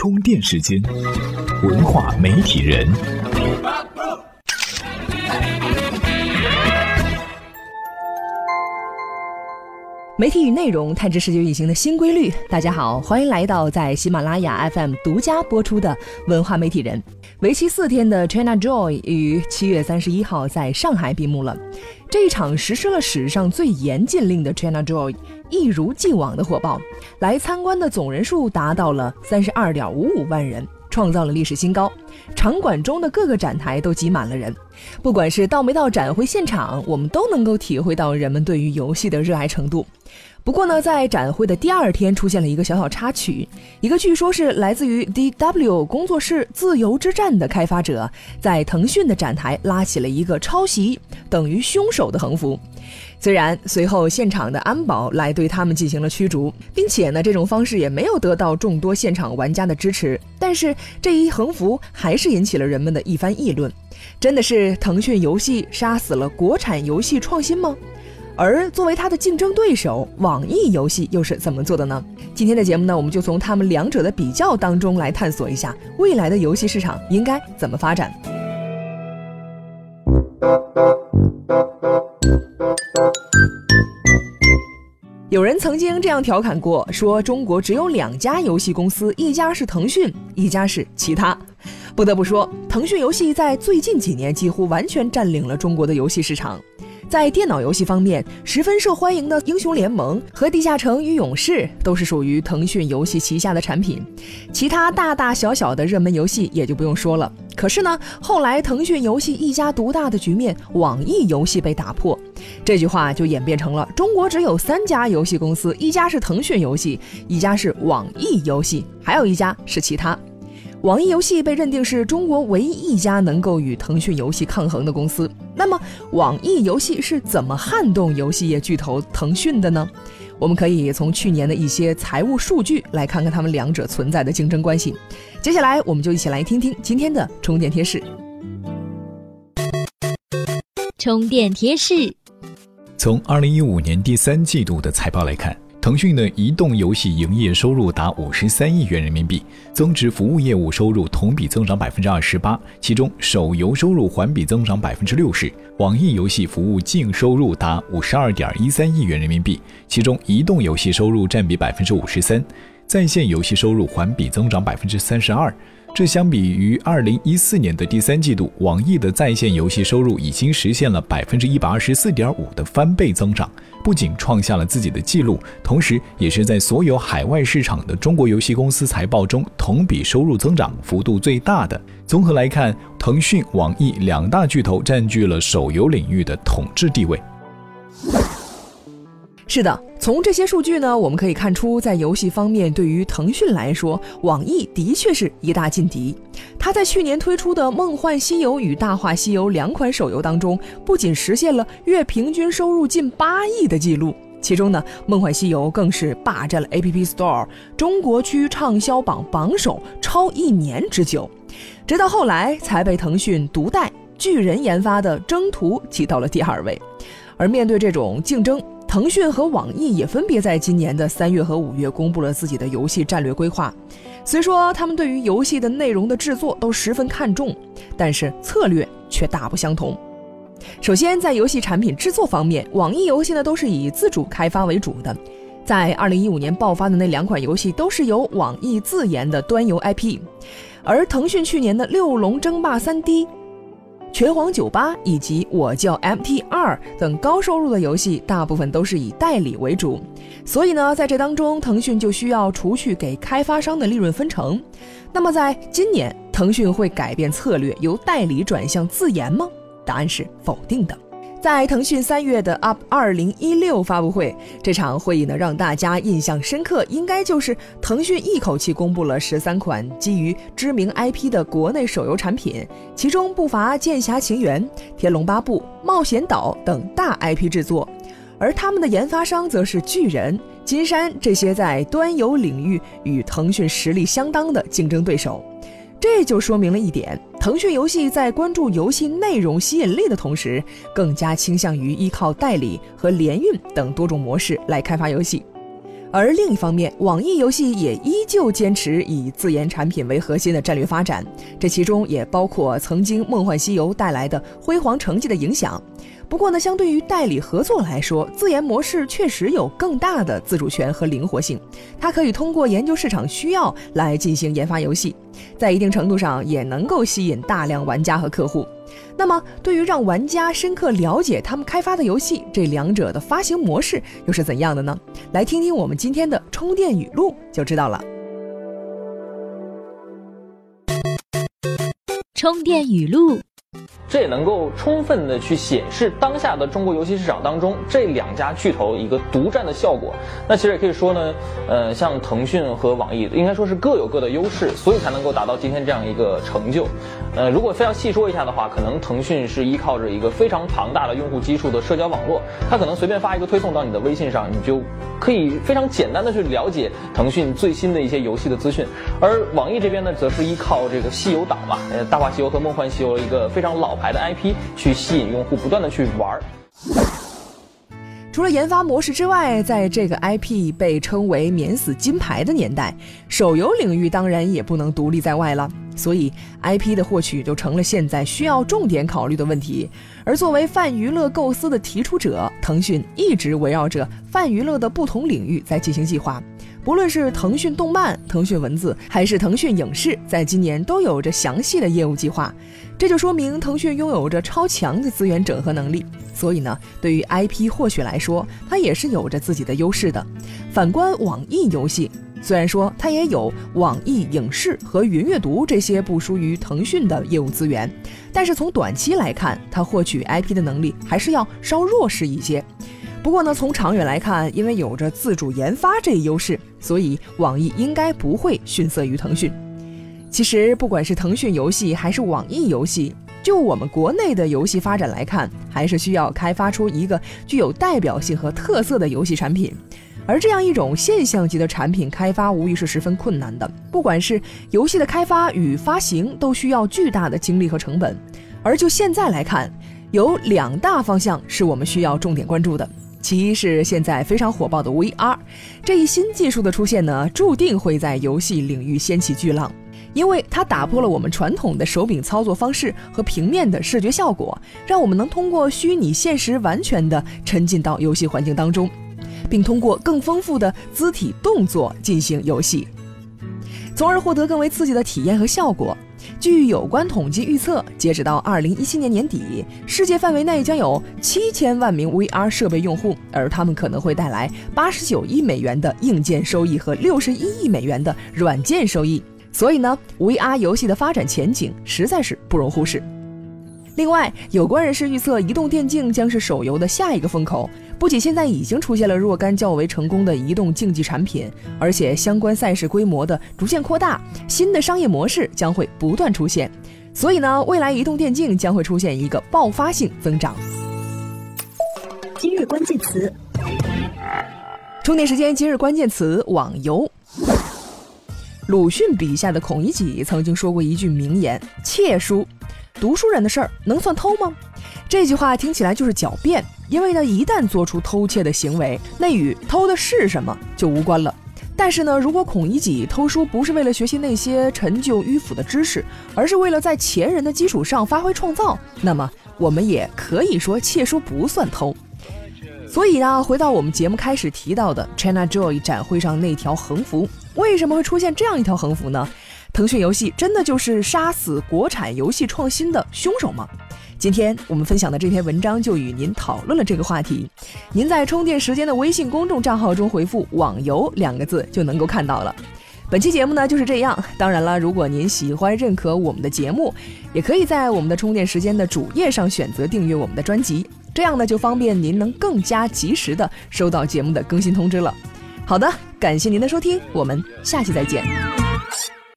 充电时间，文化媒体人。媒体与内容探知世界运行的新规律。大家好，欢迎来到在喜马拉雅 FM 独家播出的文化媒体人。为期四天的 China Joy 于七月三十一号在上海闭幕了。这一场实施了史上最严禁令的 China Joy 一如既往的火爆，来参观的总人数达到了三十二点五五万人。创造了历史新高，场馆中的各个展台都挤满了人。不管是到没到展会现场，我们都能够体会到人们对于游戏的热爱程度。不过呢，在展会的第二天出现了一个小小插曲，一个据说是来自于 DW 工作室《自由之战》的开发者，在腾讯的展台拉起了一个抄袭等于凶手的横幅。虽然随后现场的安保来对他们进行了驱逐，并且呢，这种方式也没有得到众多现场玩家的支持，但是这一横幅还是引起了人们的一番议论。真的是腾讯游戏杀死了国产游戏创新吗？而作为它的竞争对手，网易游戏又是怎么做的呢？今天的节目呢，我们就从他们两者的比较当中来探索一下未来的游戏市场应该怎么发展。有人曾经这样调侃过，说中国只有两家游戏公司，一家是腾讯，一家是其他。不得不说，腾讯游戏在最近几年几乎完全占领了中国的游戏市场。在电脑游戏方面，十分受欢迎的《英雄联盟》和《地下城与勇士》都是属于腾讯游戏旗下的产品。其他大大小小的热门游戏也就不用说了。可是呢，后来腾讯游戏一家独大的局面，网易游戏被打破，这句话就演变成了中国只有三家游戏公司，一家是腾讯游戏，一家是网易游戏，还有一家是其他。网易游戏被认定是中国唯一一家能够与腾讯游戏抗衡的公司。那么，网易游戏是怎么撼动游戏业巨头腾讯的呢？我们可以从去年的一些财务数据来看看他们两者存在的竞争关系。接下来，我们就一起来听听今天的充电贴士。充电贴士：从二零一五年第三季度的财报来看。腾讯的移动游戏营业收入达五十三亿元人民币，增值服务业务收入同比增长百分之二十八，其中手游收入环比增长百分之六十。网易游戏服务净收入达五十二点一三亿元人民币，其中移动游戏收入占比百分之五十三，在线游戏收入环比增长百分之三十二。这相比于二零一四年的第三季度，网易的在线游戏收入已经实现了百分之一百二十四点五的翻倍增长，不仅创下了自己的记录，同时也是在所有海外市场的中国游戏公司财报中同比收入增长幅度最大的。综合来看，腾讯、网易两大巨头占据了手游领域的统治地位。是的，从这些数据呢，我们可以看出，在游戏方面，对于腾讯来说，网易的确是一大劲敌。它在去年推出的《梦幻西游》与《大话西游》两款手游当中，不仅实现了月平均收入近八亿的记录，其中呢，《梦幻西游》更是霸占了 App Store 中国区畅销榜榜首超一年之久，直到后来才被腾讯独代巨人研发的《征途》挤到了第二位。而面对这种竞争，腾讯和网易也分别在今年的三月和五月公布了自己的游戏战略规划。虽说他们对于游戏的内容的制作都十分看重，但是策略却大不相同。首先，在游戏产品制作方面，网易游戏呢都是以自主开发为主的。在二零一五年爆发的那两款游戏都是由网易自研的端游 IP，而腾讯去年的《六龙争霸三 D》。拳皇九八以及我叫 MT 二等高收入的游戏，大部分都是以代理为主，所以呢，在这当中，腾讯就需要除去给开发商的利润分成。那么，在今年，腾讯会改变策略，由代理转向自研吗？答案是否定的。在腾讯三月的 Up 二零一六发布会，这场会议呢让大家印象深刻，应该就是腾讯一口气公布了十三款基于知名 IP 的国内手游产品，其中不乏《剑侠情缘》《天龙八部》《冒险岛》等大 IP 制作，而他们的研发商则是巨人、金山这些在端游领域与腾讯实力相当的竞争对手。这就说明了一点：腾讯游戏在关注游戏内容吸引力的同时，更加倾向于依靠代理和联运等多种模式来开发游戏。而另一方面，网易游戏也依旧坚持以自研产品为核心的战略发展，这其中也包括曾经《梦幻西游》带来的辉煌成绩的影响。不过呢，相对于代理合作来说，自研模式确实有更大的自主权和灵活性。它可以通过研究市场需要来进行研发游戏，在一定程度上也能够吸引大量玩家和客户。那么，对于让玩家深刻了解他们开发的游戏，这两者的发行模式又是怎样的呢？来听听我们今天的充电语录就知道了。充电语录。这也能够充分的去显示当下的中国游戏市场当中这两家巨头一个独占的效果。那其实也可以说呢，呃，像腾讯和网易应该说是各有各的优势，所以才能够达到今天这样一个成就。呃，如果非要细说一下的话，可能腾讯是依靠着一个非常庞大的用户基数的社交网络，它可能随便发一个推送到你的微信上，你就可以非常简单的去了解腾讯最新的一些游戏的资讯。而网易这边呢，则是依靠这个西游岛嘛，呃，大话西游和梦幻西游一个非常老。牌的 IP 去吸引用户，不断的去玩。除了研发模式之外，在这个 IP 被称为“免死金牌”的年代，手游领域当然也不能独立在外了。所以，IP 的获取就成了现在需要重点考虑的问题。而作为泛娱乐构思的提出者，腾讯一直围绕着泛娱乐的不同领域在进行计划。不论是腾讯动漫、腾讯文字，还是腾讯影视，在今年都有着详细的业务计划。这就说明腾讯拥有着超强的资源整合能力，所以呢，对于 IP 获取来说，它也是有着自己的优势的。反观网易游戏，虽然说它也有网易影视和云阅读这些不输于腾讯的业务资源，但是从短期来看，它获取 IP 的能力还是要稍弱势一些。不过呢，从长远来看，因为有着自主研发这一优势，所以网易应该不会逊色于腾讯。其实，不管是腾讯游戏还是网易游戏，就我们国内的游戏发展来看，还是需要开发出一个具有代表性和特色的游戏产品。而这样一种现象级的产品开发，无疑是十分困难的。不管是游戏的开发与发行，都需要巨大的精力和成本。而就现在来看，有两大方向是我们需要重点关注的。其一是现在非常火爆的 VR，这一新技术的出现呢，注定会在游戏领域掀起巨浪。因为它打破了我们传统的手柄操作方式和平面的视觉效果，让我们能通过虚拟现实完全的沉浸到游戏环境当中，并通过更丰富的肢体动作进行游戏，从而获得更为刺激的体验和效果。据有关统计预测，截止到二零一七年年底，世界范围内将有七千万名 VR 设备用户，而他们可能会带来八十九亿美元的硬件收益和六十一亿美元的软件收益。所以呢，VR 游戏的发展前景实在是不容忽视。另外，有关人士预测，移动电竞将是手游的下一个风口。不仅现在已经出现了若干较为成功的移动竞技产品，而且相关赛事规模的逐渐扩大，新的商业模式将会不断出现。所以呢，未来移动电竞将会出现一个爆发性增长。今日关键词：充电时间。今日关键词：网游。鲁迅笔下的孔乙己曾经说过一句名言：“窃书，读书人的事儿能算偷吗？”这句话听起来就是狡辩，因为呢，一旦做出偷窃的行为，那与偷的是什么就无关了。但是呢，如果孔乙己偷书不是为了学习那些陈旧迂腐的知识，而是为了在前人的基础上发挥创造，那么我们也可以说窃书不算偷。所以呢，回到我们节目开始提到的 China Joy 展会上那条横幅，为什么会出现这样一条横幅呢？腾讯游戏真的就是杀死国产游戏创新的凶手吗？今天我们分享的这篇文章就与您讨论了这个话题。您在充电时间的微信公众账号中回复“网游”两个字就能够看到了。本期节目呢就是这样。当然了，如果您喜欢认可我们的节目，也可以在我们的充电时间的主页上选择订阅我们的专辑。这样呢，就方便您能更加及时的收到节目的更新通知了。好的，感谢您的收听，我们下期再见。